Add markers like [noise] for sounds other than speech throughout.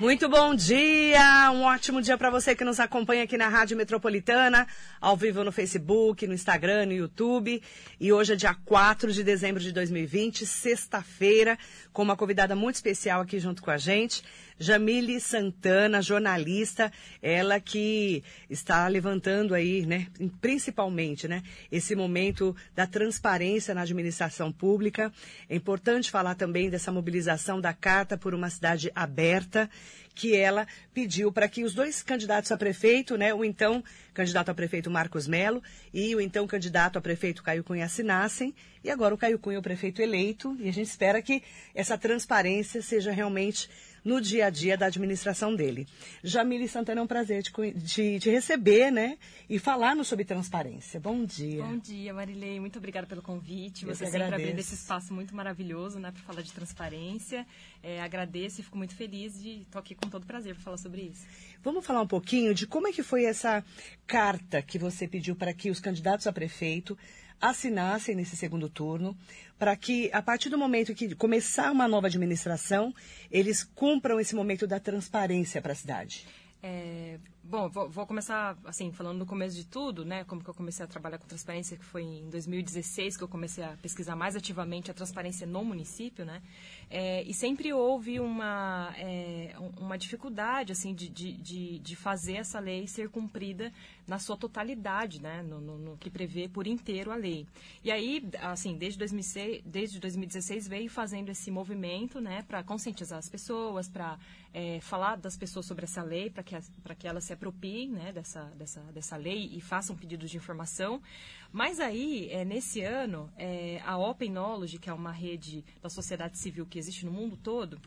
Muito bom dia, um ótimo dia para você que nos acompanha aqui na Rádio Metropolitana, ao vivo no Facebook, no Instagram, no YouTube. E hoje é dia 4 de dezembro de 2020, sexta-feira, com uma convidada muito especial aqui junto com a gente, Jamile Santana, jornalista, ela que está levantando aí, né, principalmente, né, esse momento da transparência na administração pública. É importante falar também dessa mobilização da Carta por uma Cidade Aberta, que ela pediu para que os dois candidatos a prefeito, né, o então candidato a prefeito Marcos Melo e o então candidato a prefeito Caio Cunha assinassem, e agora o Caio Cunha é o prefeito eleito, e a gente espera que essa transparência seja realmente no dia a dia da administração dele. Jamile Santana, é um prazer te, te, te receber, né? E falarmos sobre transparência. Bom dia. Bom dia, Marilei. Muito obrigada pelo convite. Eu Você sempre agradeço. abrindo esse espaço muito maravilhoso, né, para falar de transparência. É, agradeço e fico muito feliz de estar aqui com todo prazer para falar sobre isso. Vamos falar um pouquinho de como é que foi essa carta que você pediu para que os candidatos a prefeito assinassem nesse segundo turno, para que, a partir do momento que começar uma nova administração, eles cumpram esse momento da transparência para a cidade. É, bom, vou, vou, começar assim falando no começo de tudo, né? Como que eu comecei a trabalhar com transparência, que foi em 2016 que eu comecei a pesquisar mais ativamente a transparência no município, né? É, e sempre houve uma é, uma dificuldade assim de, de, de, fazer essa lei ser cumprida na sua totalidade, né? No, no, no, que prevê por inteiro a lei. E aí, assim, desde 2006, desde 2016 veio fazendo esse movimento, né? Para conscientizar as pessoas, para é, falar das pessoas sobre essa lei, para que para que elas se apropiem né, dessa, dessa, dessa lei e façam pedidos de informação. Mas aí, é, nesse ano, é, a Open Knowledge, que é uma rede da sociedade civil que existe no mundo todo,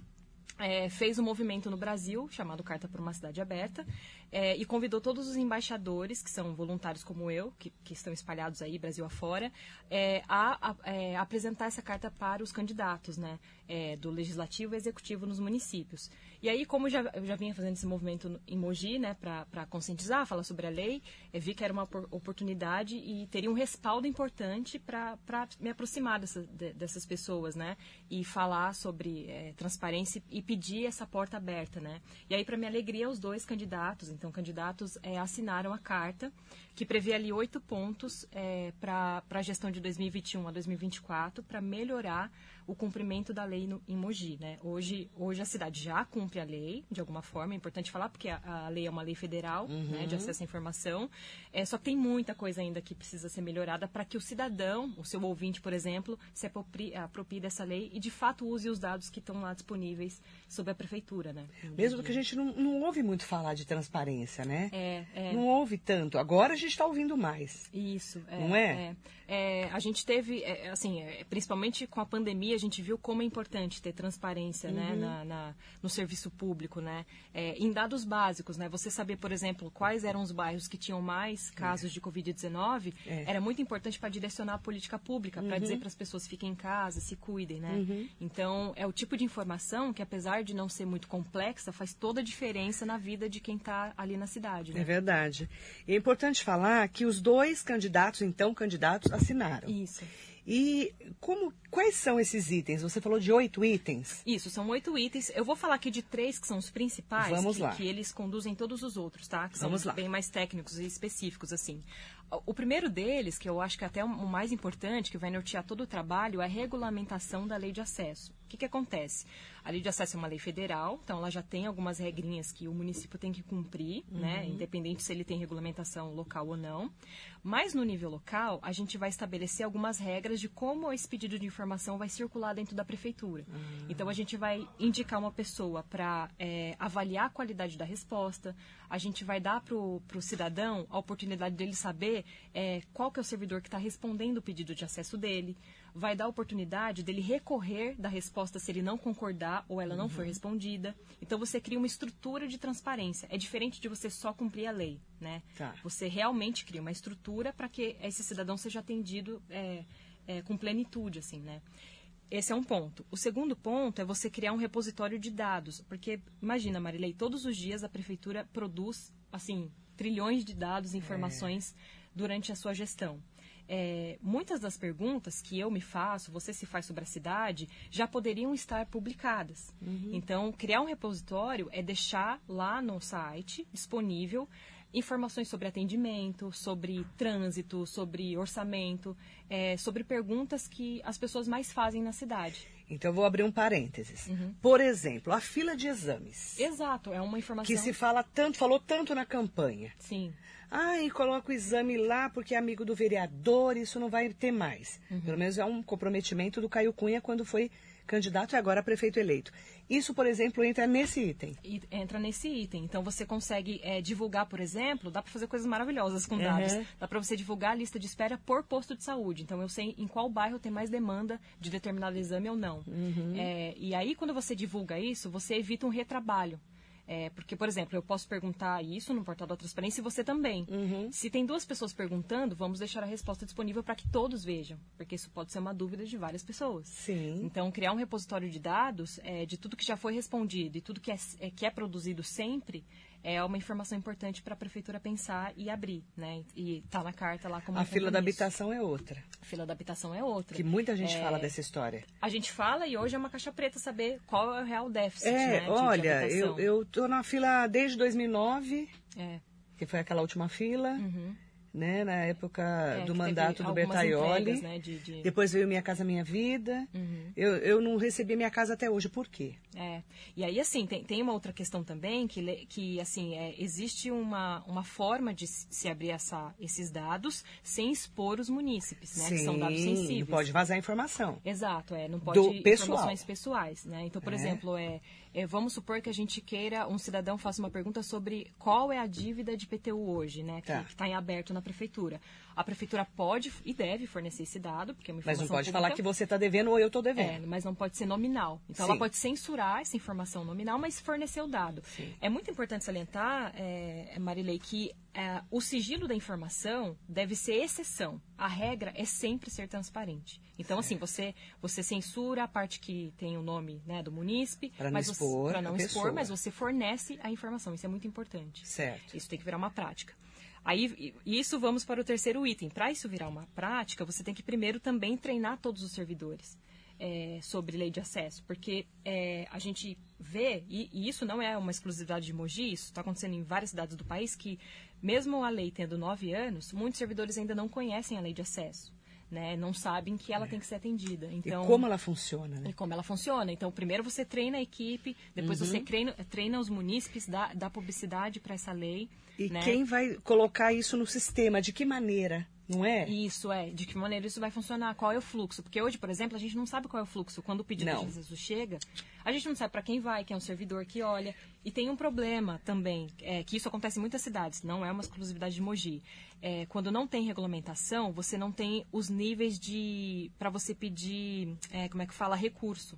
é, fez um movimento no Brasil chamado Carta por uma Cidade Aberta é, e convidou todos os embaixadores, que são voluntários como eu, que, que estão espalhados aí Brasil afora, é, a, a é, apresentar essa carta para os candidatos né, é, do Legislativo e Executivo nos municípios. E aí, como já, eu já vinha fazendo esse movimento em Mogi, né, para conscientizar, falar sobre a lei, vi que era uma oportunidade e teria um respaldo importante para me aproximar dessa, de, dessas pessoas né, e falar sobre é, transparência e pedir essa porta aberta, né? E aí, para minha alegria, os dois candidatos, então, candidatos é, assinaram a carta, que prevê ali oito pontos é, para a gestão de 2021 a 2024, para melhorar o cumprimento da lei no, em Mogi, né? Hoje, hoje a cidade já cumpre a lei, de alguma forma, é importante falar, porque a, a lei é uma lei federal, uhum. né, de acesso à informação, é, só que tem muita coisa ainda que precisa ser melhorada para que o cidadão, o seu ouvinte, por exemplo, se aproprie, aproprie dessa lei e, de fato, use os dados que estão lá disponíveis sobre a prefeitura, né? Mesmo que a gente não, não ouve muito falar de transparência, né? É, é. Não ouve tanto. Agora a gente está ouvindo mais. Isso. É, não é? é? É a gente teve, é, assim, é, principalmente com a pandemia, a gente viu como é importante ter transparência, né, uhum. né, na, na, no serviço público, né? em dados básicos, né? Você saber, por exemplo, quais eram os bairros que tinham mais casos de Covid-19, era muito importante para direcionar a política pública, para uhum. dizer para as pessoas fiquem em casa, se cuidem, né? Uhum. Então, é o tipo de informação que, apesar de não ser muito complexa, faz toda a diferença na vida de quem está ali na cidade. Né? É verdade. E é importante falar que os dois candidatos, então candidatos, assinaram. Isso. E como, quais são esses itens? Você falou de oito itens. Isso, são oito itens. Eu vou falar aqui de três que são os principais, Vamos que, lá. que eles conduzem todos os outros, tá? Que Vamos são lá. bem mais técnicos e específicos, assim. O primeiro deles, que eu acho que é até o mais importante, que vai nortear todo o trabalho, é a regulamentação da lei de acesso. O que, que acontece? A lei de acesso é uma lei federal, então ela já tem algumas regrinhas que o município tem que cumprir, né? uhum. né? Independente se ele tem regulamentação local ou não. Mas no nível local, a gente vai estabelecer algumas regras de como esse pedido de informação vai circular dentro da prefeitura. Uhum. Então a gente vai indicar uma pessoa para é, avaliar a qualidade da resposta, a gente vai dar para o cidadão a oportunidade dele saber é, qual que é o servidor que está respondendo o pedido de acesso dele, vai dar a oportunidade dele recorrer da resposta se ele não concordar ou ela não uhum. for respondida. Então você cria uma estrutura de transparência. É diferente de você só cumprir a lei, né? Tá. Você realmente cria uma estrutura para que esse cidadão seja atendido é, é, com plenitude, assim, né? Esse é um ponto. O segundo ponto é você criar um repositório de dados, porque imagina, Marilei, todos os dias a prefeitura produz assim trilhões de dados, informações é. durante a sua gestão. É, muitas das perguntas que eu me faço, você se faz sobre a cidade, já poderiam estar publicadas. Uhum. Então, criar um repositório é deixar lá no site disponível informações sobre atendimento, sobre trânsito, sobre orçamento, é, sobre perguntas que as pessoas mais fazem na cidade. Então, eu vou abrir um parênteses. Uhum. Por exemplo, a fila de exames. Exato, é uma informação... Que se fala tanto, falou tanto na campanha. Sim. Ah, e coloca o exame lá porque é amigo do vereador, isso não vai ter mais. Uhum. Pelo menos é um comprometimento do Caio Cunha quando foi candidato e agora prefeito eleito. Isso, por exemplo, entra nesse item. Entra nesse item. Então, você consegue é, divulgar, por exemplo, dá para fazer coisas maravilhosas com dados. Uhum. Dá para você divulgar a lista de espera por posto de saúde. Então, eu sei em qual bairro tem mais demanda de determinado exame ou não. Uhum. É, e aí, quando você divulga isso, você evita um retrabalho. É, porque, por exemplo, eu posso perguntar isso no portal da transparência e você também. Uhum. Se tem duas pessoas perguntando, vamos deixar a resposta disponível para que todos vejam, porque isso pode ser uma dúvida de várias pessoas. Sim. Então, criar um repositório de dados é, de tudo que já foi respondido e tudo que é, é que é produzido sempre é uma informação importante para a prefeitura pensar e abrir, né? E tá na carta lá como A fila da habitação é outra. A fila da habitação é outra. Que muita gente é... fala dessa história. A gente fala e hoje é uma caixa preta saber qual é o real déficit, é, né, olha, eu, eu tô na fila desde 2009, é. que foi aquela última fila. Uhum né, na época é, do mandato do Bertaioli. Né, de, de... Depois veio Minha Casa Minha Vida. Uhum. Eu, eu não recebi minha casa até hoje. Por quê? É. E aí, assim, tem, tem uma outra questão também, que, que assim, é, existe uma, uma forma de se abrir essa, esses dados sem expor os munícipes, né? Sim, que são dados sensíveis. não pode vazar informação. Exato, é. Não pode do informações pessoal. pessoais, né? Então, por é. exemplo, é, é, vamos supor que a gente queira, um cidadão faça uma pergunta sobre qual é a dívida de PTU hoje, né? Que tá. está em aberto na prefeitura. A prefeitura pode e deve fornecer esse dado, porque é uma informação Mas não pode pública. falar que você está devendo ou eu estou devendo. É, mas não pode ser nominal. Então, Sim. ela pode censurar essa informação nominal, mas fornecer o dado. Sim. É muito importante salientar, é, Marilei, que é, o sigilo da informação deve ser exceção. A regra é sempre ser transparente. Então, assim, você, você censura a parte que tem o nome né, do munícipe, para não expor, para não expor mas você fornece a informação. Isso é muito importante. Certo. Isso tem que virar uma prática. Aí, isso vamos para o terceiro item. Para isso virar uma prática, você tem que primeiro também treinar todos os servidores é, sobre lei de acesso, porque é, a gente vê, e, e, isso não é uma exclusividade de Mogi, isso está acontecendo em várias cidades do país, que mesmo a lei tendo nove anos, muitos servidores ainda não conhecem a lei de acesso né? Não sabem que ela é. tem que ser atendida. Então, e como ela funciona, né? E como ela funciona. Então, primeiro você treina a equipe, depois uhum. você treina, treina os munícipes, dá, dá publicidade para essa lei. E né? quem vai colocar isso no sistema? De que maneira? Não é? Isso, é. De que maneira isso vai funcionar? Qual é o fluxo? Porque hoje, por exemplo, a gente não sabe qual é o fluxo. Quando o pedido não. de acesso chega, a gente não sabe para quem vai, quem é um servidor que olha. E tem um problema também, é, que isso acontece em muitas cidades, não é uma exclusividade de Mogi. É, quando não tem regulamentação, você não tem os níveis de. para você pedir, é, como é que fala, recurso.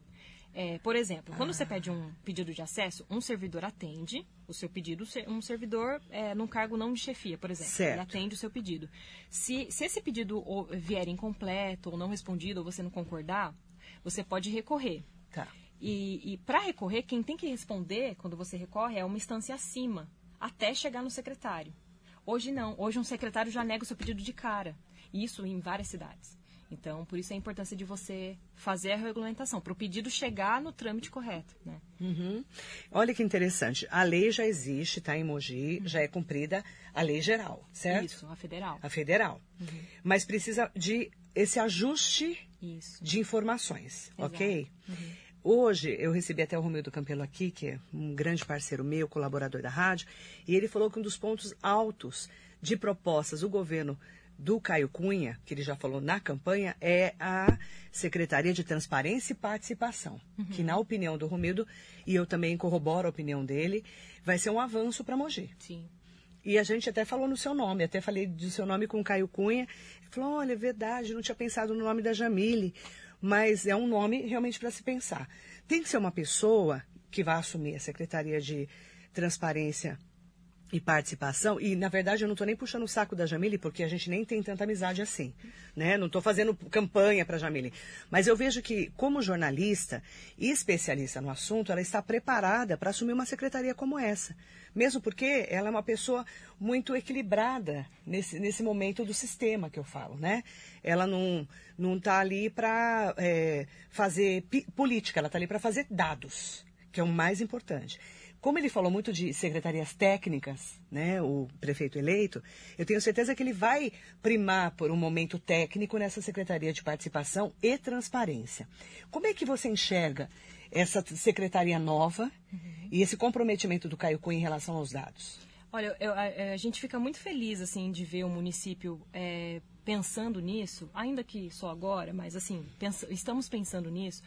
É, por exemplo, quando ah. você pede um pedido de acesso, um servidor atende o seu pedido, um servidor é, num cargo não de chefia, por exemplo. Certo. Ele atende o seu pedido. Se, se esse pedido vier incompleto ou não respondido, ou você não concordar, você pode recorrer. Tá. E, e para recorrer, quem tem que responder quando você recorre é uma instância acima, até chegar no secretário. Hoje não. Hoje um secretário já nega o seu pedido de cara. Isso em várias cidades. Então, por isso a importância de você fazer a regulamentação, para o pedido chegar no trâmite correto. Né? Uhum. Olha que interessante. A lei já existe, está em Mogi, uhum. já é cumprida a lei geral, certo? Isso, a federal. A federal. Uhum. Mas precisa de esse ajuste isso. de informações, Exato. ok? Uhum. Hoje, eu recebi até o Romildo Campelo aqui, que é um grande parceiro meu, colaborador da rádio, e ele falou que um dos pontos altos de propostas do governo do Caio Cunha, que ele já falou na campanha, é a Secretaria de Transparência e Participação, uhum. que na opinião do Romildo, e eu também corroboro a opinião dele, vai ser um avanço para Mogi. Sim. E a gente até falou no seu nome, até falei do seu nome com o Caio Cunha. Ele falou, olha, é verdade, não tinha pensado no nome da Jamile, mas é um nome realmente para se pensar. Tem que ser uma pessoa que vai assumir a Secretaria de Transparência e participação, e na verdade eu não estou nem puxando o saco da Jamile, porque a gente nem tem tanta amizade assim, né? Não estou fazendo campanha para a Jamile. Mas eu vejo que, como jornalista e especialista no assunto, ela está preparada para assumir uma secretaria como essa. Mesmo porque ela é uma pessoa muito equilibrada nesse, nesse momento do sistema que eu falo, né? Ela não está ali para é, fazer política, ela está ali para fazer dados, que é o mais importante. Como ele falou muito de secretarias técnicas, né, o prefeito eleito, eu tenho certeza que ele vai primar por um momento técnico nessa secretaria de participação e transparência. Como é que você enxerga essa secretaria nova uhum. e esse comprometimento do Caio Cunha em relação aos dados? Olha, eu, a, a, gente fica muito feliz assim de ver o município é, pensando nisso, ainda que só agora, mas assim estamos pensando nisso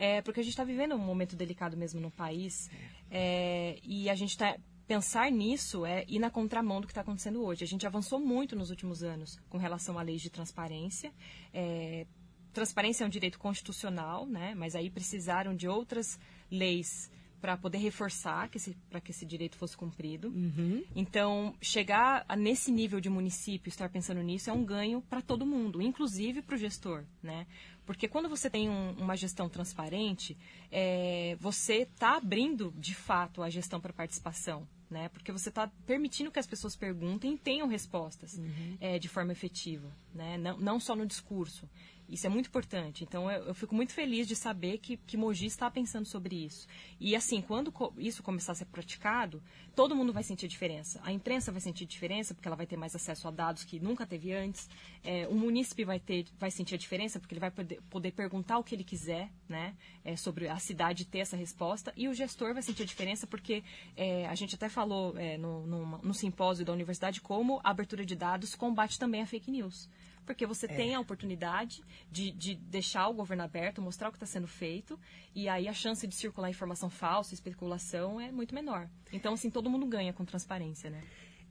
é, porque a gente está vivendo um momento delicado mesmo no país é, e a gente está pensar nisso é ir na contramão do que está acontecendo hoje. A gente avançou muito nos últimos anos com relação a leis de transparência. É, transparência é um direito constitucional, né? Mas aí precisaram de outras leis para poder reforçar que para que esse direito fosse cumprido. Uhum. Então, chegar a, nesse nível de município, estar pensando nisso, é um ganho para todo mundo, inclusive para o gestor, né? Porque quando você tem um, uma gestão transparente, é, você está abrindo, de fato, a gestão para participação. Né? Porque você está permitindo que as pessoas perguntem e tenham respostas uhum. é, de forma efetiva, né? não, não só no discurso. Isso é muito importante. Então, eu, eu, fico muito feliz de saber que, que Mogi está pensando sobre isso. E, assim, quando co isso começar a ser praticado, todo mundo vai sentir diferença. A imprensa vai sentir diferença, porque ela vai ter mais acesso a dados que nunca teve antes. É, o munícipe vai, ter, vai sentir a diferença, porque ele vai poder, poder perguntar o que ele quiser, né? É, sobre a cidade ter essa resposta. E o gestor vai sentir a diferença, porque é, a gente até falou é, no, no, no simpósio da universidade como a abertura de dados combate também a fake news porque você é. tem a oportunidade de, de deixar o governo aberto, mostrar o que está sendo feito, e aí a chance de circular informação falsa, especulação é muito menor. Então, assim, todo mundo ganha com transparência, né?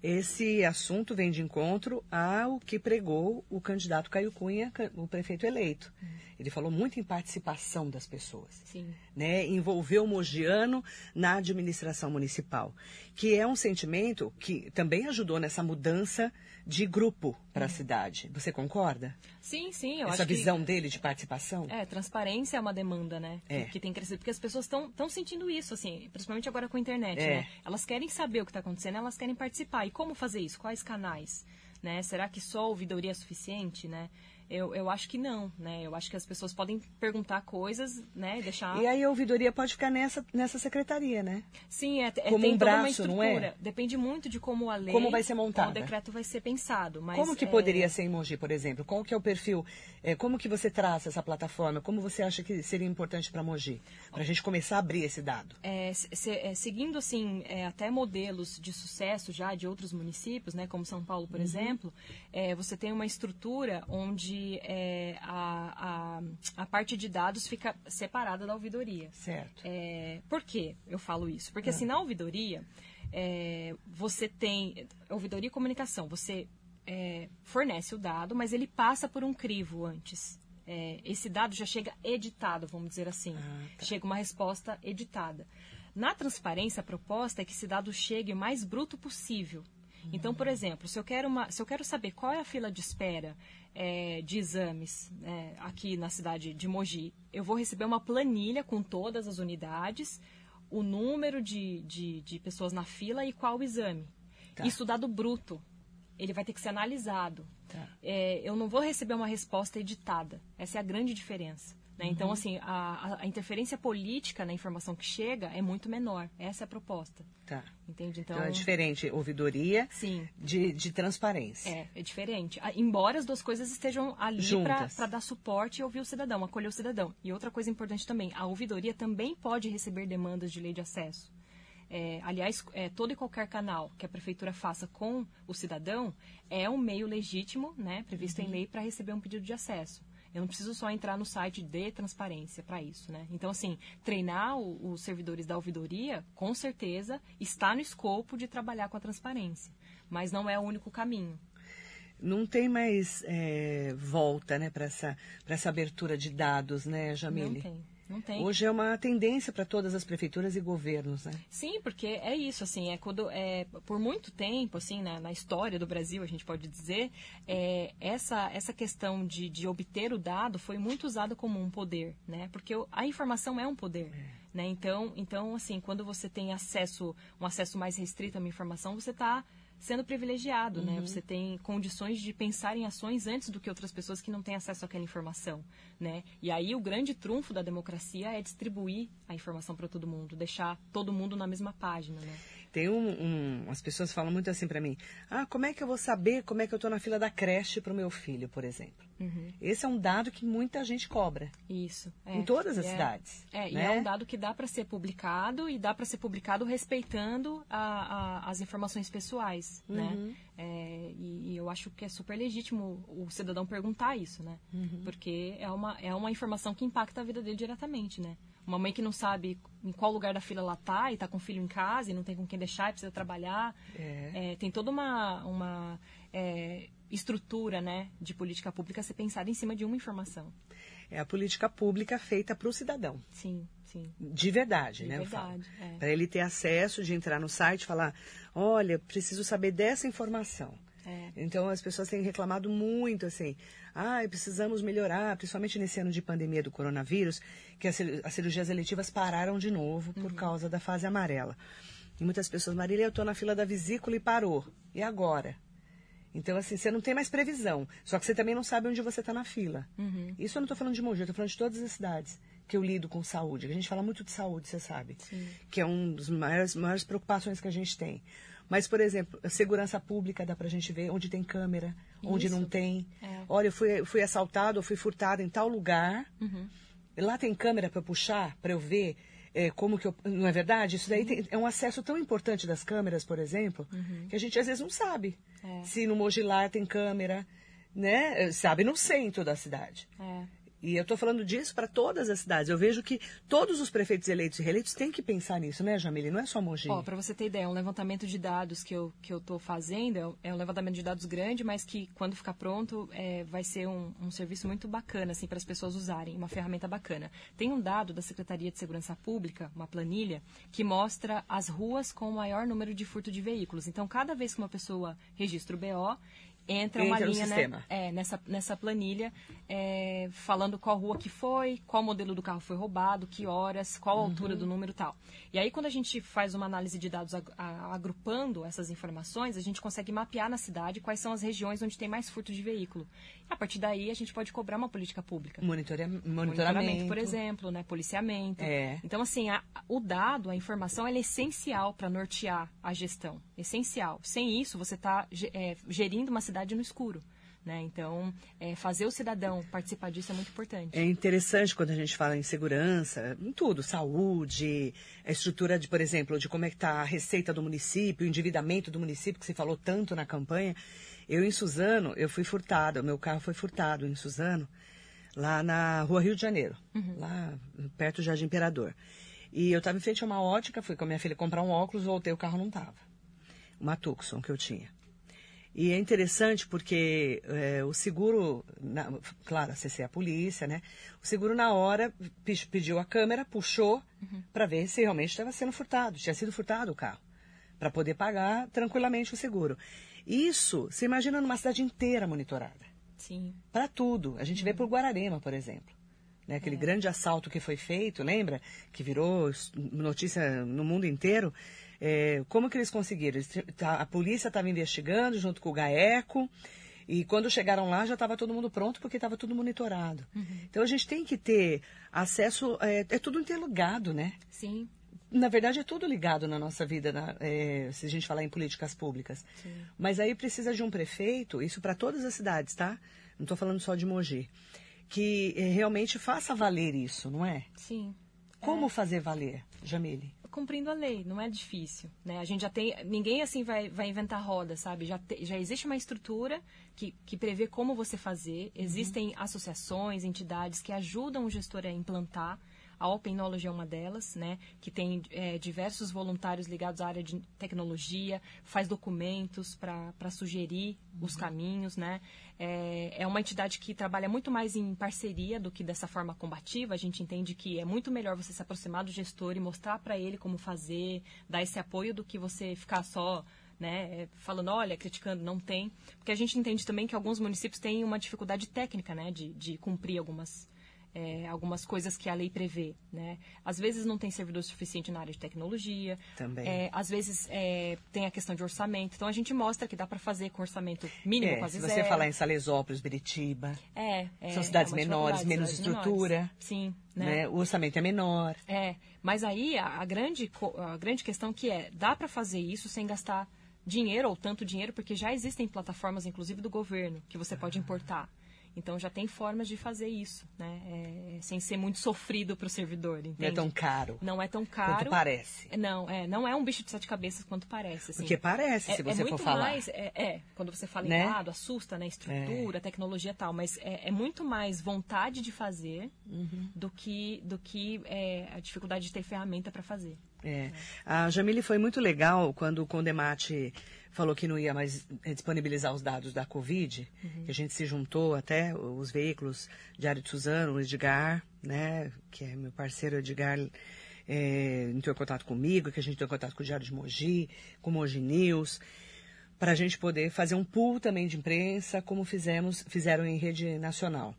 Esse assunto vem de encontro ao que pregou o candidato Caio Cunha, o prefeito eleito. Hum. Ele falou muito em participação das pessoas. Sim. Né? Envolveu o mogiano na administração municipal, que é um sentimento que também ajudou nessa mudança de grupo para a hum. cidade. Você concorda? Sim, sim. Essa visão que... dele de participação? É, transparência é uma demanda, né? É. Que, que tem crescido. Porque as pessoas estão sentindo isso, assim, principalmente agora com a internet, é. né? Elas querem saber o que está acontecendo, elas querem participar. E como fazer isso? Quais canais? Né? Será que só ouvidoria é suficiente, né? Eu, eu acho que não, né? Eu acho que as pessoas podem perguntar coisas, né? E deixar... E aí a ouvidoria pode ficar nessa, nessa secretaria, né? Sim, é, é como tem um braço, toda uma estrutura. Não é? Depende muito de como a lei... Como vai ser montada. o decreto vai ser pensado. Mas, como que é... poderia ser em Mogi, por exemplo? Qual que é o perfil? É, como que você traça essa plataforma? Como você acha que seria importante para Mogi? Para a gente começar a abrir esse dado. É, se, é, seguindo, assim, é, até modelos de sucesso já de outros municípios, né? Como São Paulo, por uhum. exemplo, você tem uma estrutura onde a, a, a, parte de dados fica separada da ouvidoria. Certo. É, por que eu falo isso? Porque, ah. assim, na ouvidoria, é, você tem... Ouvidoria e comunicação, você é, fornece o dado, mas ele passa por um crivo antes. É, esse dado já chega editado, vamos dizer assim. Ah, tá. Chega uma resposta editada. Na transparência, a proposta é que esse dado chegue o mais bruto possível. Então, por exemplo, se eu quero, uma, se eu quero saber qual é a fila de espera é, de exames é, aqui na cidade de Mogi, eu vou receber uma planilha com todas as unidades, o número de, de, de pessoas na fila e qual o exame. Tá. Isso dado bruto. Ele vai ter que ser analisado. Tá. É, eu não vou receber uma resposta editada. Essa é a grande diferença. Né? Então, uhum. Assim, a, a, interferência política na informação que chega é muito menor. Essa é a proposta. Tá. Entende? Então, então é diferente ouvidoria sim. De, de transparência. É, é diferente. Embora as duas coisas estejam ali para dar suporte e ouvir o cidadão, acolher o cidadão. E outra coisa importante também, a ouvidoria também pode receber demandas de lei de acesso. É, aliás, é, todo e qualquer canal que a prefeitura faça com o cidadão é um meio legítimo, né, previsto uhum. em lei, para receber um pedido de acesso. Eu não preciso só entrar no site de transparência para isso, né? Então, assim, treinar o, os servidores da ouvidoria, com certeza, está no escopo de trabalhar com a transparência. Mas não é o único caminho. Não tem mais é, volta, né, para essa, essa abertura de dados, né, Jamile? Não tem. Não tem. Hoje é uma tendência para todas as prefeituras e governos, né? Sim, porque é isso, assim, é quando é, por muito tempo, assim, na, na história do Brasil, a gente pode dizer, é, essa, essa questão de, de obter o dado foi muito usada como um poder, né? Porque a informação é um poder. É. Né? Então, então, assim, quando você tem acesso, um acesso mais restrito a uma informação, você está sendo privilegiado, né? uhum. né? Você tem condições de pensar em ações antes do que outras pessoas que não têm acesso àquela informação, né? E aí o grande trunfo da democracia é distribuir a informação para todo mundo, deixar todo mundo na mesma página, né? Tem um, um, as pessoas falam muito assim para mim: ah, como é que eu vou saber como é que eu estou na fila da creche para o meu filho, por exemplo? Uhum. Esse é um dado que muita gente cobra. Isso. É. Em todas as é, cidades. É, né? e é um dado que dá para ser publicado e dá para ser publicado respeitando a, a, as informações pessoais, né? uhum. né? É, e, e, eu acho que é super legítimo o cidadão perguntar isso, né? Uhum. Porque é uma, é uma informação que impacta a vida dele diretamente, né? Uma mãe que não sabe em qual lugar da fila ela tá e tá com o filho em casa e não tem com quem deixar e precisa trabalhar. É. É, tem toda uma, uma é, estrutura né, de política pública a ser pensada em cima de uma informação. É a política pública feita para o cidadão. Sim, sim. De verdade, de né? Verdade. É. Para ele ter acesso de entrar no site e falar: olha, preciso saber dessa informação. É. Então as pessoas têm reclamado muito assim, ah, precisamos melhorar, principalmente nesse ano de pandemia do coronavírus, que as, cirurgias eletivas pararam de novo por uhum. causa da fase amarela. E muitas pessoas, Marília, eu estou na fila da vesícula e parou. E agora? Então, assim, você não tem mais previsão. Só que você também não sabe onde você está na fila. Uhum. Isso eu não estou falando de Mogi, eu estou falando de todas as cidades que eu lido com saúde. A gente fala muito de saúde, você sabe. Sim. Que é uma das maiores, maiores preocupações que a gente tem. Mas, por exemplo, segurança pública dá para a gente ver onde tem câmera, Isso. onde não tem. É. Olha, eu fui, fui assaltado ou fui furtado em tal lugar. Uhum. Lá tem câmera para puxar, para eu ver é, como que eu. Não é verdade? Isso daí uhum. tem, é um acesso tão importante das câmeras, por exemplo, uhum. que a gente às vezes não sabe. É. Se no Mogilar tem câmera, né? Sabe no centro da cidade. É. E eu estou falando disso para todas as cidades. Eu vejo que todos os prefeitos eleitos e reeleitos têm que pensar nisso, né, Jamile? Não é só Mogi. Para você ter ideia, um levantamento de dados que eu que estou fazendo é, é um levantamento de dados grande, mas que quando ficar pronto é, vai ser um, um serviço muito bacana assim, para as pessoas usarem, uma ferramenta bacana. Tem um dado da Secretaria de Segurança Pública, uma planilha, que mostra as ruas com o maior número de furto de veículos. Então, cada vez que uma pessoa registra o BO, entra, entra uma linha né, é, nessa, nessa planilha é, falando qual rua que foi, qual modelo do carro foi roubado, que horas, qual a uhum. altura do número tal. E aí, quando a gente faz uma análise de dados ag agrupando essas informações, a gente consegue mapear na cidade quais são as regiões onde tem mais furto de veículo. A partir daí, a gente pode cobrar uma política pública. Monitoria monitoramento. monitoramento. por exemplo, né? policiamento. É. Então, assim, a, o dado, a informação, é essencial para nortear a gestão. Essencial. Sem isso, você está é, gerindo uma cidade no escuro. Né? Então, é, fazer o cidadão participar disso é muito importante. É interessante quando a gente fala em segurança, em tudo, saúde, a estrutura de, por exemplo, de como é que está a receita do município, o endividamento do município, que se falou tanto na campanha. Eu, em Suzano, eu fui furtado, o meu carro foi furtado em Suzano, lá na rua Rio de Janeiro, uhum. lá perto do Jardim Imperador. E eu estava em frente a uma ótica, fui com a minha filha comprar um óculos, voltei, o carro não estava. Uma Tucson que eu tinha. E é interessante porque é, o seguro, na, claro, acessei a polícia, né? O seguro na hora pediu a câmera, puxou uhum. para ver se realmente estava sendo furtado, tinha sido furtado o carro, para poder pagar tranquilamente o seguro. Isso, você imagina numa cidade inteira monitorada. Sim. Para tudo. A gente vê por Guararema, por exemplo. Né? Aquele é. grande assalto que foi feito, lembra? Que virou notícia no mundo inteiro. É, como que eles conseguiram? Eles, tá, a polícia estava investigando junto com o GAECO. E quando chegaram lá, já estava todo mundo pronto, porque estava tudo monitorado. Uhum. Então, a gente tem que ter acesso... É, é tudo interligado, né? Sim na verdade, é tudo ligado na nossa vida, na, é, se a gente falar em políticas públicas. Sim. Mas aí precisa de um prefeito, isso para todas as cidades, tá? Não estou falando só de Mogi. Que é, realmente faça valer isso, não é? Sim. Como é. fazer valer, Jamile? Cumprindo a lei, não é difícil, né? A gente já tem, ninguém assim vai, vai inventar roda, sabe? Já, te, já existe uma estrutura que, que prevê como você fazer, uhum. existem uhum. associações, entidades que ajudam o gestor a implantar A Open Knowledge é uma delas, né? Que tem é, diversos voluntários ligados à área de tecnologia, faz documentos para sugerir uhum. os caminhos, né? É, é uma entidade que trabalha muito mais em parceria do que dessa forma combativa. A gente entende que é muito melhor você se aproximar do gestor e mostrar para ele como fazer, dar esse apoio do que você ficar só né, falando, olha, criticando, não tem. Porque a gente entende também que alguns municípios têm uma dificuldade técnica, né, de, de cumprir algumas, é, algumas coisas que a lei prevê, né? Às vezes não tem servidor suficiente na área de tecnologia. Também. É, às vezes é, tem a questão de orçamento. Então a gente mostra que dá para fazer com orçamento mínimo, é, quase se você falar em Salesópolis, Biritiba, é, é são cidades menores, menos estrutura. Menores. Sim. Né? Né? O orçamento é menor. É, mas aí a, a grande, a grande questão que é, dá para fazer isso sem gastar dinheiro ou tanto dinheiro, porque já existem plataformas, inclusive do governo, que você pode importar. Então já tem formas de fazer isso, né? É, sem ser muito sofrido para o servidor. Entende? Não é tão caro. Não é tão caro. Quanto parece. Não, é, não é um bicho de sete cabeças quanto parece. Assim. Porque parece, é, se é você for falar. Mais, é, é, quando você fala né? em dado, assusta, né? Estrutura, É. tecnologia e tal. Mas é, é muito mais vontade de fazer Uhum. do que, do que é, a dificuldade de ter ferramenta para fazer. É. A Jamile foi muito legal quando o Condemate falou que não ia mais eh, disponibilizar os dados da Covid, que a gente se juntou até os veículos Diário de Suzano, o Edgar, né, que é meu parceiro Edgar, é, entrou em contato comigo, que a gente entrou em contato com o Diário de Mogi, com o Mogi News, para a gente poder fazer um pool também de imprensa, como fizemos, fizeram em rede nacional.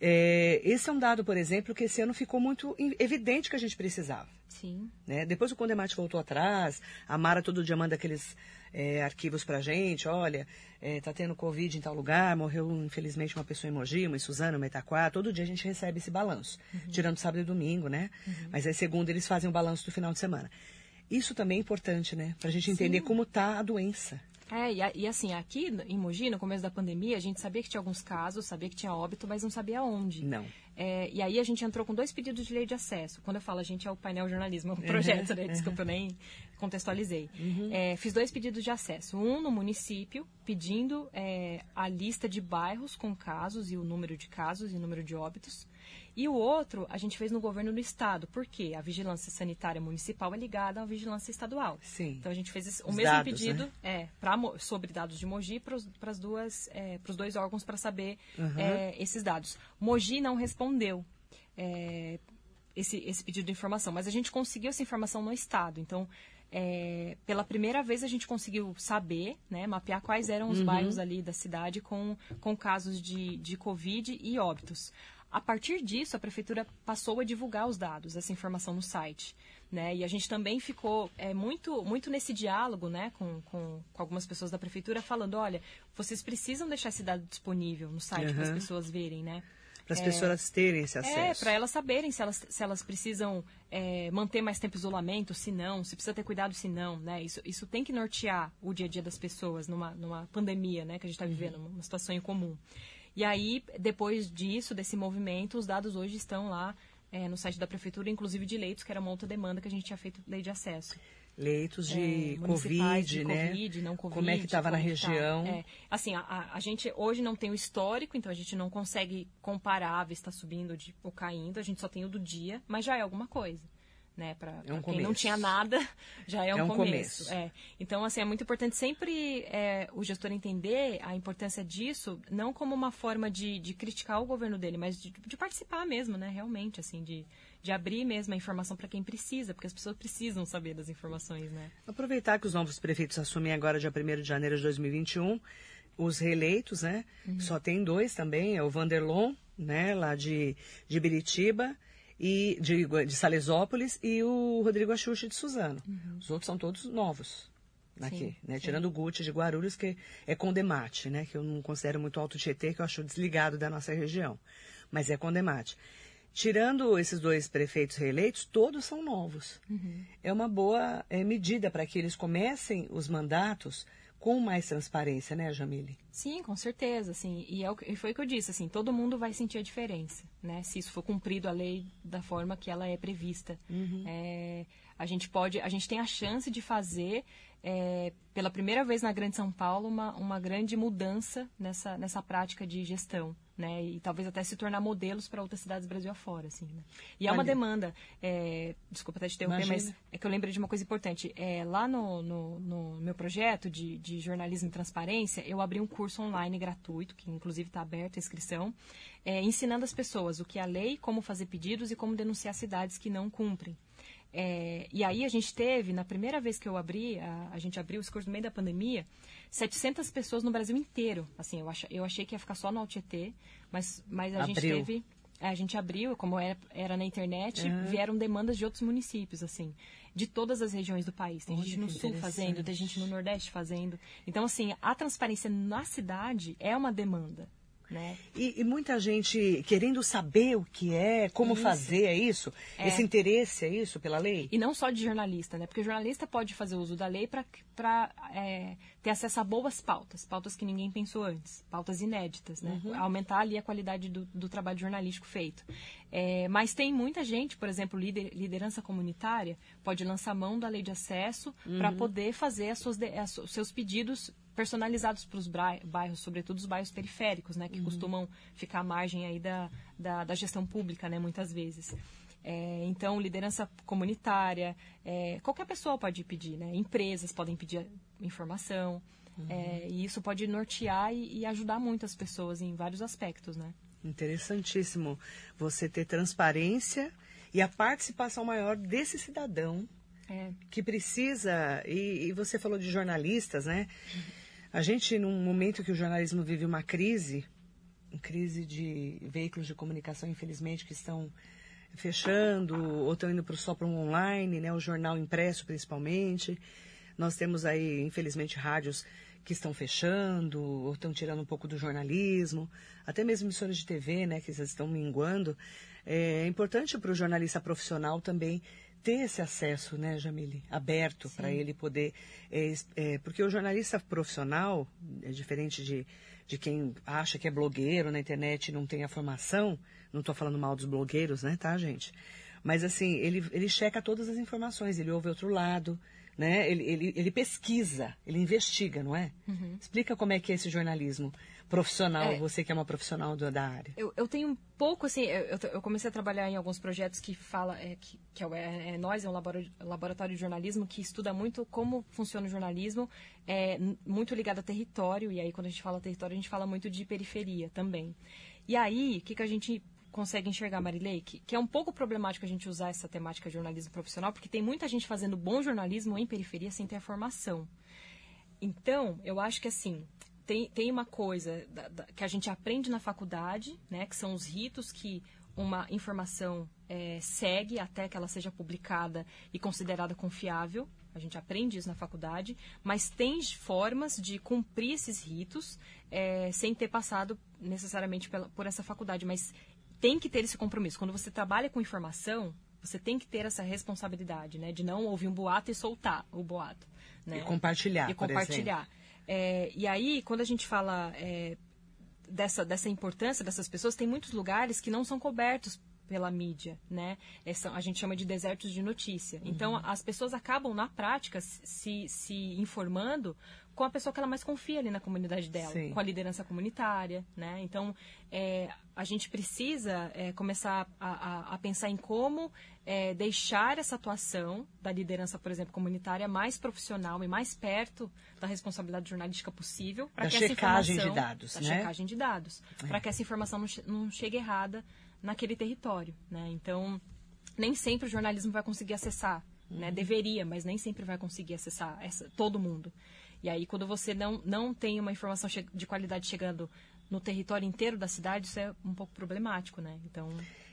É, esse é um dado, por exemplo, que esse ano ficou muito evidente que a gente precisava. Sim. Né? Depois o Condemate voltou atrás, a Mara todo dia manda aqueles é, arquivos pra gente, olha, é, tá tendo Covid em tal lugar, morreu infelizmente uma pessoa em Mogi, uma em Suzano, uma em Itaquá, todo dia a gente recebe esse balanço, tirando sábado e domingo, né? Mas aí segunda eles fazem o balanço do final de semana. Isso também é importante, né? Pra gente entender como tá a doença. É, e, e assim, aqui em Mogi, no começo da pandemia, a gente sabia que tinha alguns casos, sabia que tinha óbito, mas não sabia onde. Não. É, e aí a gente entrou com dois pedidos de lei de acesso. Quando eu falo a gente, é o painel jornalismo, é um projeto, né? Desculpa, eu nem contextualizei. É, fiz dois pedidos de acesso. Um no município, pedindo é, a lista de bairros com casos e o número de casos e o número de óbitos. E o outro a gente fez no governo do estado. Por quê? A vigilância sanitária municipal é ligada à vigilância estadual. Sim. Então a gente fez o Os mesmo dados, pedido né? é, pra, sobre dados de Mogi para os duas é, pros dois órgãos para saber Uhum. é, esses dados. Mogi não respondeu é, esse, esse pedido de informação, mas a gente conseguiu essa informação no estado. Então, é, pela primeira vez a gente conseguiu saber, né, mapear quais eram Uhum. os bairros ali da cidade com, com casos de, de Covid e óbitos. A partir disso, a prefeitura passou a divulgar os dados, essa informação no site. Né? E a gente também ficou é, muito, muito nesse diálogo né, com, com, com algumas pessoas da prefeitura, falando: olha, vocês precisam deixar esse dado disponível no site para as pessoas verem, né? Para as pessoas terem esse É, acesso. para elas saberem se elas, se elas precisam é, manter mais tempo isolamento, se não, se precisa ter cuidado, se não, né? Isso, isso tem que nortear o dia a dia das pessoas numa, numa pandemia, né? Que a gente está vivendo, uma situação incomum. E aí, depois disso, desse movimento, os dados hoje estão lá é, no site da prefeitura, inclusive de leitos, que era uma outra demanda que a gente tinha feito lei de acesso. Leitos de É, Covid, de né? Covid, não Covid. Como é que estava na tá. região? É, assim, a- a, gente hoje não tem o histórico, então a gente não consegue comparar, se está subindo ou caindo. A gente só tem o do dia, mas já é alguma coisa. Né, para É um quem não tinha nada, [laughs] já é um, É um começo. começo. É. Então, assim, é muito importante sempre é, o gestor entender a importância disso, não como uma forma de, de criticar o governo dele, mas de, de participar mesmo, né? Realmente, assim, de, de abrir mesmo a informação para quem precisa, porque as pessoas precisam saber das informações, né? Aproveitar que os novos prefeitos assumem agora dia 1 de janeiro de 2021, os reeleitos, né? Só tem dois também, é o Vanderlon, né, lá de, de Biritiba, e de, de Salesópolis, e o Rodrigo Axuxa de Suzano. Os outros são todos novos aqui, Sim, né? sim. Tirando o Guti de Guarulhos, que é Condemate, né? Que eu não considero muito alto Tietê, que eu acho desligado da nossa região. Mas é Condemate. Tirando esses dois prefeitos reeleitos, todos são novos. É uma boa é, medida para que eles comecem os mandatos com mais transparência, né, Jamile? Sim, com certeza, assim, e, é o que- e foi o que eu disse, assim, todo mundo vai sentir a diferença, né, se isso for cumprido a lei da forma que ela é prevista. É, a gente pode, a gente tem a chance de fazer é, pela primeira vez na Grande São Paulo, uma, uma grande mudança nessa, nessa prática de gestão. Né, e talvez até se tornar modelos para outras cidades do Brasil afora, assim, né? E é uma demanda, é, desculpa até te interromper, Imagina. mas é que eu lembrei de uma coisa importante. É, lá no, no, no meu projeto de, de, jornalismo e transparência, eu abri um curso online gratuito, que inclusive está aberto a inscrição, é, ensinando as pessoas o que é a lei, como fazer pedidos e como denunciar cidades que não cumprem. É, e aí a gente teve, na primeira vez que eu abri, a, a gente abriu os cursos no meio da pandemia, 700 pessoas no Brasil inteiro. Assim, eu, ach, eu achei que ia ficar só no Altietê, mas, mas a abriu. gente teve... A gente abriu, como era, era na internet, uhum. vieram demandas de outros municípios, assim, de todas as regiões do país. Tem Olha, gente no sul fazendo, tem gente no nordeste fazendo. Então, assim, a transparência na cidade é uma demanda. Né? E, e, muita gente querendo saber o que é, como isso. fazer, é isso? É. Esse interesse, é isso, pela lei? E não só de jornalista, né? Porque o jornalista pode fazer uso da lei para é, ter acesso a boas pautas, pautas que ninguém pensou antes, pautas inéditas, né? Uhum. Aumentar ali a qualidade do, do trabalho jornalístico feito. É, mas tem muita gente, por exemplo, líder, liderança comunitária, pode lançar mão da lei de acesso uhum. para poder fazer as suas, os seus pedidos personalizados para os bairros, sobretudo os bairros periféricos, né, que uhum. costumam ficar à margem aí da, da, da gestão pública, né, muitas vezes. É, então, liderança comunitária, é, qualquer pessoa pode pedir, né? Empresas podem pedir informação, uhum. é, e isso pode nortear e, e, ajudar muito as pessoas em vários aspectos, né? Interessantíssimo você ter transparência e a participação maior desse cidadão é. que precisa, e, e, você falou de jornalistas, né? A gente, num momento que o jornalismo vive uma crise, uma crise de veículos de comunicação, infelizmente, que estão fechando ou estão indo pro, só para um online, né? O jornal impresso, principalmente. Nós temos aí, infelizmente, rádios que estão fechando ou estão tirando um pouco do jornalismo, até mesmo emissoras de TV, né, que estão minguando. É importante para o jornalista profissional também ter esse acesso, né, Jamile, aberto para ele poder. É, é, porque o jornalista profissional, é diferente de, de quem acha que é blogueiro na internet e não tem a formação, não estou falando mal dos blogueiros, né, tá, gente? Mas assim, ele, ele checa todas as informações, ele ouve outro lado, né? Ele, ele, ele pesquisa, ele investiga, não é? Uhum. Explica como é que é esse jornalismo profissional, é, você que é uma profissional do, da área? Eu, eu tenho um pouco, assim, eu, eu, comecei a trabalhar em alguns projetos que fala, é, que, que é, é, é Nós, é um laboratório de jornalismo que estuda muito como funciona o jornalismo, é, muito ligado a território, e aí quando a gente fala território, a gente fala muito de periferia também. E aí, o que, que a gente consegue enxergar, Marilei, que, que, é um pouco problemático a gente usar essa temática de jornalismo profissional, porque tem muita gente fazendo bom jornalismo em periferia sem ter a formação. Então, eu acho que assim, tem, tem uma coisa da, da, que a gente aprende na faculdade, né, que são os ritos que uma informação é, segue até que ela seja publicada e considerada confiável. A gente aprende isso na faculdade, mas tem formas de cumprir esses ritos é, sem ter passado necessariamente pela, por essa faculdade. Mas tem que ter esse compromisso. Quando você trabalha com informação, você tem que ter essa responsabilidade, né? De não ouvir um boato e soltar o boato. Né? E compartilhar. E compartilhar. É, e aí, quando a gente fala é, dessa, dessa importância dessas pessoas, tem muitos lugares que não são cobertos pela mídia, né? Essa, a gente chama de desertos de notícia. Uhum. Então, as pessoas acabam, na prática, se, se informando com a pessoa que ela mais confia ali na comunidade dela, Sim. com a liderança comunitária, né? Então, é, a gente precisa é, começar a, a, a, pensar em como é, deixar essa atuação da liderança, por exemplo, comunitária mais profissional e mais perto da responsabilidade jornalística possível para que essa informação de dados, da né? checagem de dados, é. para que essa informação não, não chegue errada naquele território, né? Então, nem sempre o jornalismo vai conseguir acessar, né? uhum. né? Deveria, mas nem sempre vai conseguir acessar essa, todo mundo. E aí, quando você não, não tem uma informação de qualidade chegando no território inteiro da cidade, isso é um pouco problemático, né? Então...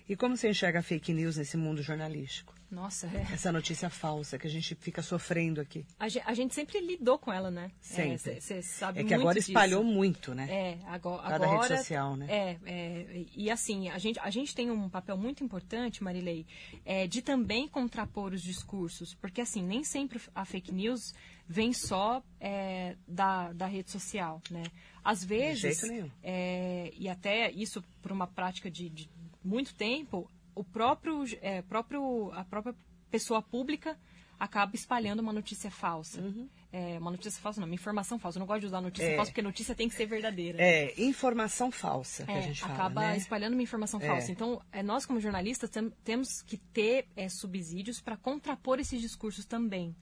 E como você enxerga fake news nesse mundo jornalístico? Nossa, é. Essa notícia falsa que a gente fica sofrendo aqui. A gente, a gente sempre lidou com ela, né? Sempre. Você é, sabe É que agora disso. espalhou muito, né? É, agora. Cada agora, rede social, né? É, é, e assim, a gente, a gente tem um papel muito importante, Marilei, é, de também contrapor os discursos. Porque assim, nem sempre a fake news vem só é, da, da rede social, né? Às vezes, é, e até isso por uma prática de, de muito tempo, o próprio, é, próprio, a própria pessoa pública acaba espalhando uma notícia falsa. Uhum. é, uma notícia falsa, não, uma informação falsa. Eu não gosto de usar notícia É. falsa porque notícia tem que ser verdadeira. É, informação falsa que a É, gente fala, acaba né? espalhando uma informação É. falsa. Então, é, nós como jornalistas tem- temos que ter é, subsídios para contrapor esses discursos também.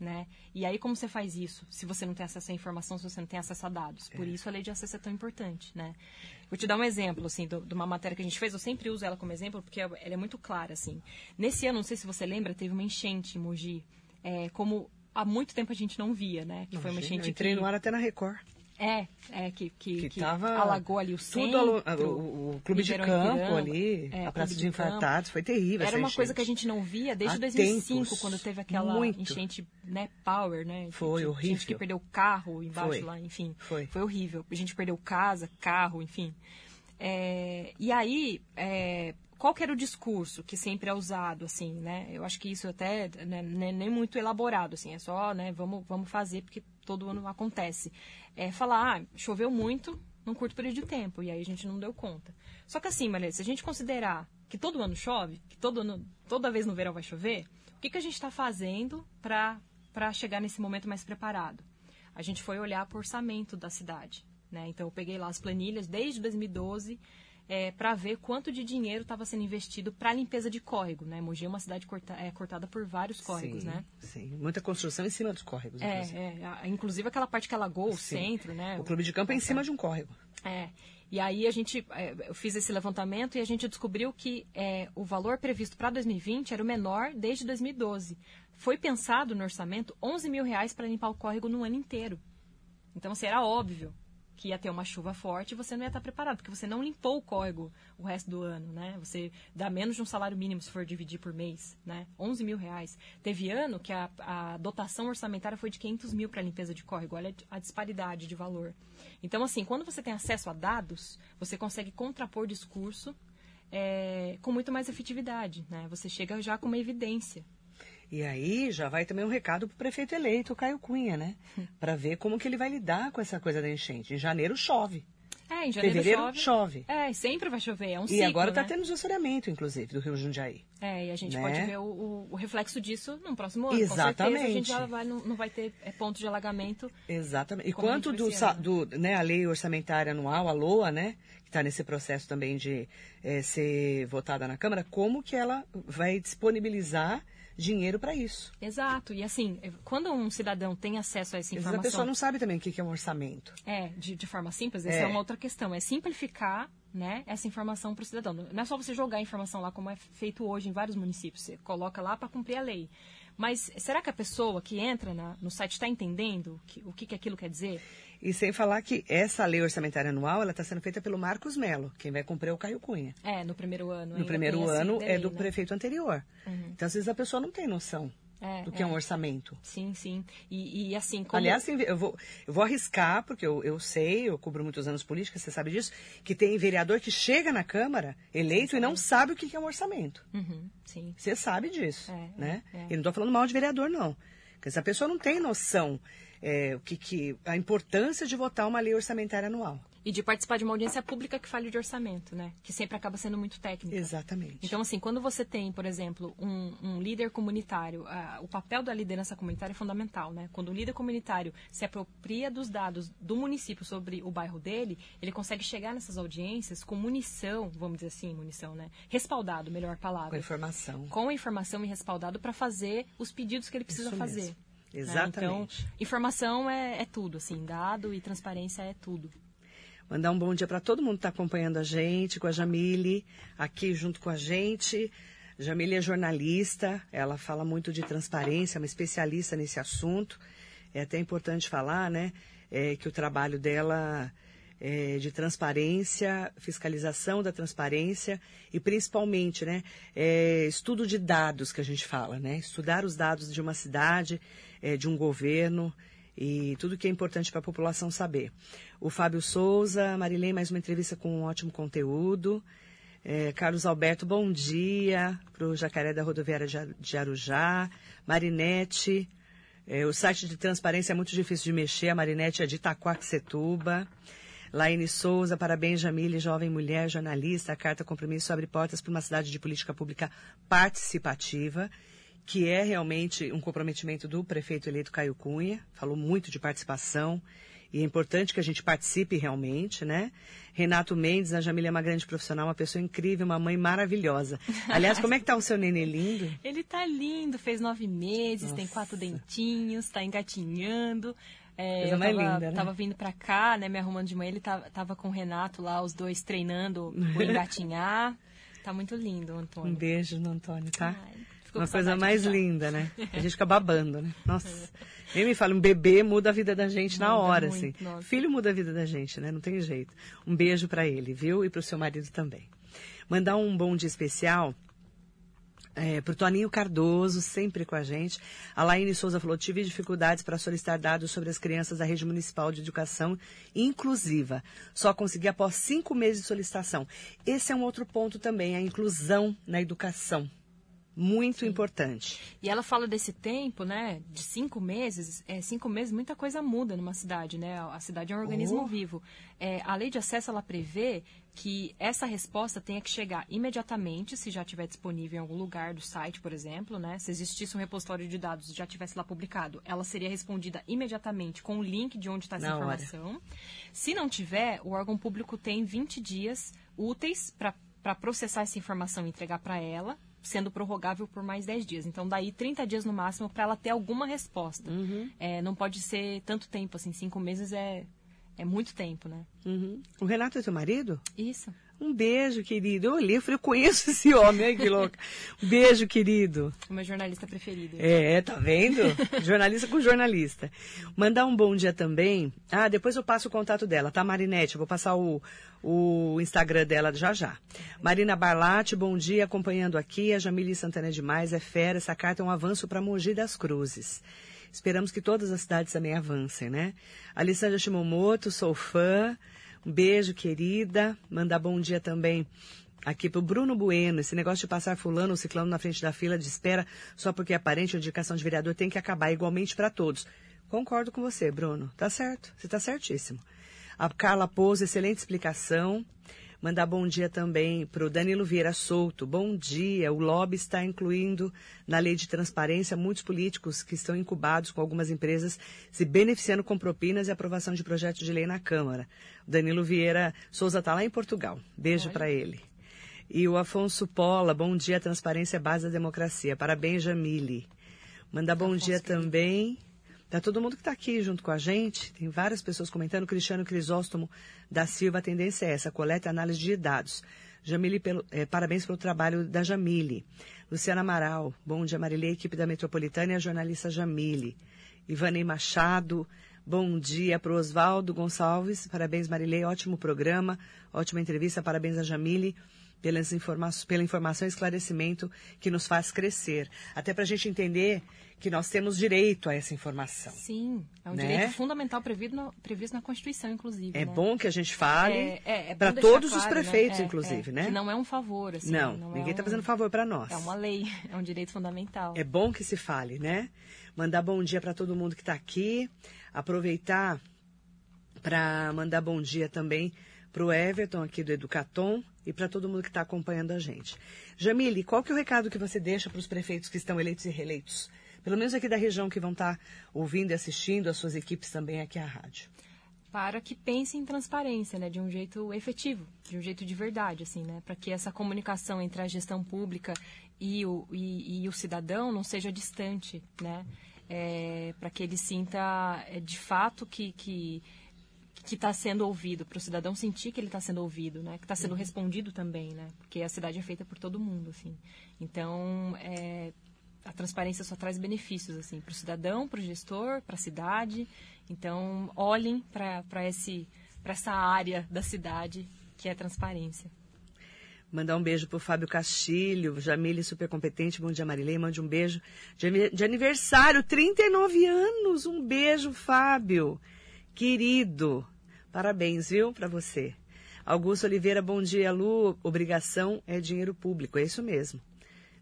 Né? E aí, como você faz isso? Se você não tem acesso à informação, se você não tem acesso a dados. Por isso a lei de acesso é tão importante. Né? Vou te dar um exemplo assim, do- de uma matéria que a gente fez. Eu sempre uso ela como exemplo porque ela é muito clara. Assim. Nesse ano, não sei se você lembra, teve uma enchente em Mogi. é, como há muito tempo a gente não via, né? Que foi uma enchente eu entrei que... no ar até na Record. É, é que, que, Que que alagou ali o Tudo centro. alu- o, o- clube de campo Ipiranga, ali, é, a Praça de de. Infartados, foi terrível Era uma coisa que a gente não via desde Há 2005, tempos, quando teve aquela muito. enchente, né, power, né? Foi Gente horrível. que perdeu carro embaixo Foi. lá, enfim. Foi. horrível. A gente perdeu casa, carro, enfim. É, e aí, é, qual que era o discurso que sempre é usado, assim, né? Eu acho que isso até né, nem nem muito elaborado, assim, é só, né, vamos, vamos fazer porque todo ano acontece. É falar, ah, choveu muito num curto período de tempo, e aí a gente não deu conta. Só que assim, Maria, se a gente considerar que todo ano chove, que todo ano, toda vez no verão vai chover, o que, que a gente está fazendo para chegar nesse momento mais preparado? A gente foi olhar para o orçamento da cidade. Né? Então, eu peguei lá as planilhas desde 2012 para ver quanto de dinheiro estava sendo investido para limpeza de córrego. Né? Mogi é uma cidade corta, é, cortada por vários córregos. sim, né? sim, muita construção em cima dos córregos. inclusive. É, é, a- inclusive aquela parte que alagou o Sim. centro. Né? O clube de campo é em cima de um córrego. É. E aí a gente, é, eu fiz esse levantamento e a gente descobriu que é, o valor previsto para 2020 era o menor desde 2012. Foi pensado no orçamento 11 mil reais para limpar o córrego no ano inteiro. Então, assim, era óbvio que ia ter uma chuva forte você não ia estar preparado, porque você não limpou o córrego o resto do ano, né? Você dá menos de um salário mínimo se for dividir por mês, né? 11 mil reais. Teve ano que a, a dotação orçamentária foi de 500 mil para limpeza de córrego. Olha a disparidade de valor. Então, assim, quando você tem acesso a dados, você consegue contrapor discurso é, com muito mais efetividade, né? Você chega já com uma evidência. E aí já vai também um recado para o prefeito eleito, Caio Cunha, né? [laughs] Para ver como que ele vai lidar com essa coisa da enchente. Em janeiro chove. É, em janeiro Fevereiro chove. chove. É, sempre vai chover, é um E ciclo, agora está né? tendo desassoreamento, inclusive, do Rio Jundiaí. É, e a gente né? pode ver o, o- reflexo disso no próximo ano. Com Exatamente. certeza a gente já vai, não, não vai ter é, ponto de alagamento. Exatamente. E quanto do, né? do né, a lei orçamentária anual, a LOA, né, que está nesse processo também de eh, ser votada na Câmara, como que ela vai disponibilizar dinheiro para isso? Exato. E assim, é, quando um cidadão tem acesso a essa Às vezes a informação. pessoa não sabe também o que é um orçamento. É, de, de forma simples, essa É. é. uma outra questão. É simplificar né, essa informação para o cidadão. Não é só você jogar a informação lá, como é feito hoje em vários municípios. Você coloca lá para cumprir a lei. Mas será que a pessoa que entra na- no site está entendendo o que, o que, que aquilo quer dizer? E sem falar que essa lei orçamentária anual, ela está sendo feita pelo Marcos Melo. Quem vai cumprir é o Caio Cunha. É, no primeiro ano. No primeiro ano é do né? prefeito anterior. Então, às vezes a pessoa não tem noção É, do que é, é. um orçamento. Sim, sim. E, e assim, como... Aliás, eu vou, eu vou arriscar, porque eu, eu sei, eu cubro muitos anos política, você sabe disso, que tem vereador que chega na Câmara, eleito, e não sabe o que que é um orçamento. Uhum, sim. Você sabe disso, É, né? é, é. E não estou falando mal de vereador, não. Porque essa pessoa não tem noção é, o que, que, a importância de votar uma lei orçamentária anual. E de participar de uma audiência pública que fale de orçamento, né? Que sempre acaba sendo muito técnica. Exatamente. Então, assim, quando você tem, por exemplo, um, um líder comunitário, o papel da liderança comunitária é fundamental, né? Quando o líder comunitário se apropria dos dados do município sobre o bairro dele, ele consegue chegar nessas audiências com munição, vamos dizer assim, munição, né? Respaldado, melhor com palavra. a informação. Com informação e respaldado para fazer os pedidos que ele precisa Isso fazer. mesmo. Né? Exatamente. Então, informação é, é tudo, assim, dado e transparência é tudo. Mandar um bom dia para todo mundo que está acompanhando a gente, com a Jamile, aqui junto com a gente. Jamile é jornalista, ela fala muito de transparência, é uma especialista nesse assunto. É até importante falar, né, é, que o trabalho dela é de transparência, fiscalização da transparência e principalmente, né, é, estudo de dados que a gente fala, né, estudar os dados de uma cidade, é, de um governo e tudo que é importante para a população saber. O Fábio Souza, Marilene, mais uma entrevista com um ótimo conteúdo. É, Carlos Alberto, bom dia para o Jacaré da Rodoviária de Ar- de Arujá. Marinete, é, o site de transparência é muito difícil de mexer. A Marinete é de Itaquaquecetuba. Laine Souza, parabéns, Jamile, jovem mulher, jornalista. A carta compromisso abre portas para uma cidade de política pública participativa que é realmente um comprometimento do prefeito eleito Caio Cunha, falou muito de participação, e é importante que a gente participe realmente, né? Renato Mendes, a Jamília é uma grande profissional, uma pessoa incrível, uma mãe maravilhosa. [laughs] Aliás, como é que tá o seu nenê lindo? Ele tá lindo, fez nove meses, Nossa. tem quatro dentinhos, tá engatinhando. É, eu tava, linda, né? tava vindo pra cá, né, me arrumando de manhã, ele tava, tava com o Renato lá, os dois treinando o [laughs] engatinhar. tá muito lindo, Antônio. Um beijo no Antônio, tá? Ai. Uma coisa mais linda, né? [laughs] A gente fica babando, né? Nossa. Ele me fala, um bebê muda a vida da gente muda na hora, muito, assim. Nossa. Filho muda a vida da gente, né? Não tem jeito. Um beijo para ele, viu? E para o seu marido também. Mandar um bom dia especial é, para o Toninho Cardoso, sempre com a gente. A Laine Souza falou: tive dificuldades para solicitar dados sobre as crianças da rede municipal de educação inclusiva. Só consegui após cinco meses de solicitação. Esse é um outro ponto também, a inclusão na educação muito Sim. importante. E ela fala desse tempo, né, de cinco meses. É, cinco meses, muita coisa muda numa cidade, né? A cidade é um organismo oh. vivo. É, a lei de acesso, ela prevê que essa resposta tenha que chegar imediatamente, se já estiver disponível em algum lugar do site, por exemplo, né? Se existisse um repositório de dados e já tivesse lá publicado, ela seria respondida imediatamente com o link de onde está essa Na informação. Hora. Se não tiver, o órgão público tem 20 dias úteis para processar essa informação e entregar para ela, sendo prorrogável por mais 10 dias. Então, daí 30 dias no máximo para ela ter alguma resposta. Uhum. É, não pode ser tanto tempo, assim, cinco meses é, é muito tempo, né? Uhum. O Renato é seu marido? Isso. Um beijo, querido. Eu olhei, eu falei, eu conheço esse homem, ai que louca. Um beijo, querido. O meu jornalista preferido. É, tá vendo? jornalista com jornalista. Mandar um bom dia também. Ah, depois eu passo o contato dela, tá, Marinete? Eu vou passar o, o Instagram dela já já. Marina Barlatti, bom dia, acompanhando aqui. A Jamile Santana é demais, é fera. Essa carta é um avanço para Mogi das Cruzes. Esperamos que todas as cidades também avancem, né? Alessandra Shimomoto, sou fã. Um beijo, querida. Mandar bom dia também aqui pro Bruno Bueno. Esse negócio de passar fulano ou ciclano na frente da fila de espera só porque é parente ou indicação de vereador tem que acabar igualmente para todos. Concordo com você, Bruno. Tá certo. Você tá certíssimo. A Carla Pouso, excelente explicação. Mandar bom dia também para o Danilo Vieira Souto. Bom dia. O lobby está incluindo na lei de transparência muitos políticos que estão incubados com algumas empresas se beneficiando com propinas e aprovação de projetos de lei na Câmara. O Danilo Vieira Souza está lá em Portugal. Beijo para ele. E o Afonso Pola, bom dia, transparência é base da democracia. Parabéns, Jamile. Mandar bom Afonso dia também Tá todo mundo que está aqui junto com a gente, tem várias pessoas comentando. Cristiano Crisóstomo da Silva, a tendência é essa, coleta e análise de dados. Jamile, pelo, é, parabéns pelo trabalho da Jamile. Luciana Amaral, bom dia, Marilei, equipe da Metropolitana e a jornalista Jamile. Ivanei Machado, bom dia para o Oswaldo Gonçalves, parabéns, Marilei, ótimo programa, ótima entrevista, parabéns a Jamile pelas informa pela informação e esclarecimento que nos faz crescer. Até para a gente entender que nós temos direito a essa informação. Sim, é um né? direito fundamental previsto, no, previsto na Constituição, inclusive. É né? bom que a gente fale é, é, é para todos claro, os né? prefeitos, né? inclusive, né? Que não é um favor, assim. Não, não ninguém está é um, fazendo favor para nós. É uma lei, [laughs] é um direito fundamental. É bom que se fale, né? Mandar bom dia para todo mundo que está aqui. Aproveitar para mandar bom dia também para o Everton aqui do Educatom e para todo mundo que está acompanhando a gente. Jamile, qual que é o recado que você deixa para os prefeitos que estão eleitos e reeleitos? Pelo menos aqui da região que vão estar tá ouvindo e assistindo, as suas equipes também aqui à rádio. Para que pensem em transparência, né, de um jeito efetivo, de um jeito de verdade, assim, né, para que essa comunicação entre a gestão pública e o, e, e o cidadão não seja distante, né, é, para que ele sinta é, de fato que, que que está sendo ouvido, para o cidadão sentir que ele está sendo ouvido, né? Que está sendo uhum. respondido também, né? Porque a cidade é feita por todo mundo, assim. Então, é, a transparência só traz benefícios, assim, para o cidadão, para o gestor, para a cidade. Então, olhem para essa área da cidade que é transparência. Mandar um beijo pro Fábio Castilho, Jamile super competente, bom dia Marilei, mande um beijo de, de aniversário, 39 anos, um beijo Fábio, querido, Parabéns, viu, para você. Augusto Oliveira, bom dia, Lu. Obrigação é dinheiro público, é isso mesmo.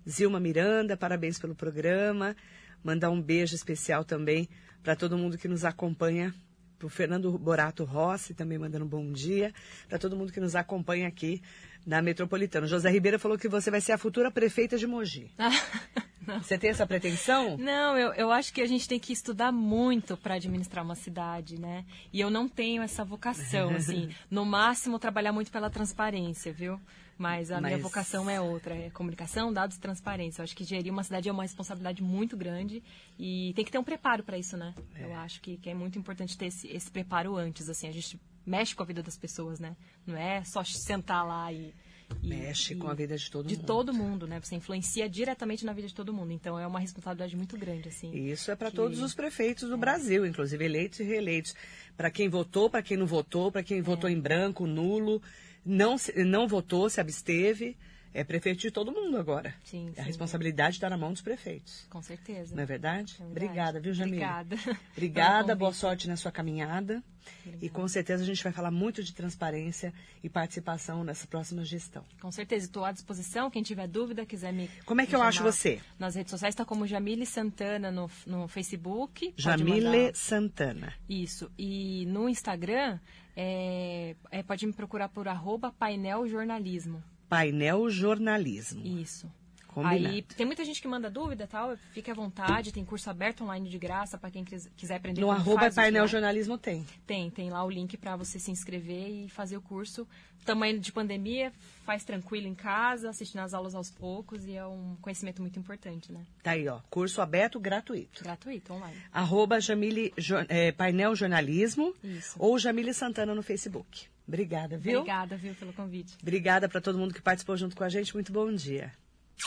Zilma Miranda, parabéns pelo programa. Mandar um beijo especial também para todo mundo que nos acompanha. Para o Fernando Borato Rossi, também mandando um bom dia. Para todo mundo que nos acompanha aqui na Metropolitana. José Ribeiro falou que você vai ser a futura prefeita de Mogi. [laughs] Você tem essa pretensão? Não, eu, eu acho que a gente tem que estudar muito para administrar uma cidade, né? E eu não tenho essa vocação, [laughs] assim. No máximo, trabalhar muito pela transparência, viu? Mas a Mas... minha vocação é outra, é comunicação, dados e transparência. Eu acho que gerir uma cidade é uma responsabilidade muito grande e tem que ter um preparo para isso, né? É. Eu acho que, que, é muito importante ter esse, esse preparo antes, assim. A gente mexe com a vida das pessoas, né? Não é só sentar lá e e, Mexe e com a vida de todo de mundo. De todo mundo, né? Você influencia diretamente na vida de todo mundo. Então é uma responsabilidade muito grande, assim. Isso é para que... todos os prefeitos do é. Brasil, inclusive eleitos e reeleitos. Para quem votou, para quem não votou, para quem é. votou em branco, nulo, não, não votou, se absteve é prefeito de todo mundo agora. Sim, sim. A responsabilidade está na mão dos prefeitos. Com certeza. Não é verdade? É verdade. Obrigada, viu, Jamila? Obrigada. [laughs] Obrigada, boa sorte na sua caminhada. Obrigada. E com certeza a gente vai falar muito de transparência e participação nessa próxima gestão. Com certeza, estou à disposição. Quem tiver dúvida, quiser me. Como é que eu acho você? Nas redes sociais está como Jamile Santana no, no Facebook. Jamile. Santana. Isso. E no Instagram, é, é, pode me procurar por arroba painel jornalismo. Painel Jornalismo. Isso. Combinado. Aí tem muita gente que manda dúvida tal, fique à vontade, tem curso aberto online de graça para quem quiser aprender. No arroba painel jornalismo tem. Tem, tem lá o link para você se inscrever e fazer o curso. Tamanho de pandemia, faz tranquilo em casa, assistindo as aulas aos poucos e é um conhecimento muito importante, né? Tá aí, ó. Curso aberto gratuito. Gratuito, online. Arroba Jamile, é, Painel Jornalismo Isso. ou Jamile Santana no Facebook. Obrigada, viu? Obrigada, viu, pelo convite. Obrigada para todo mundo que participou junto com a gente. Muito bom dia.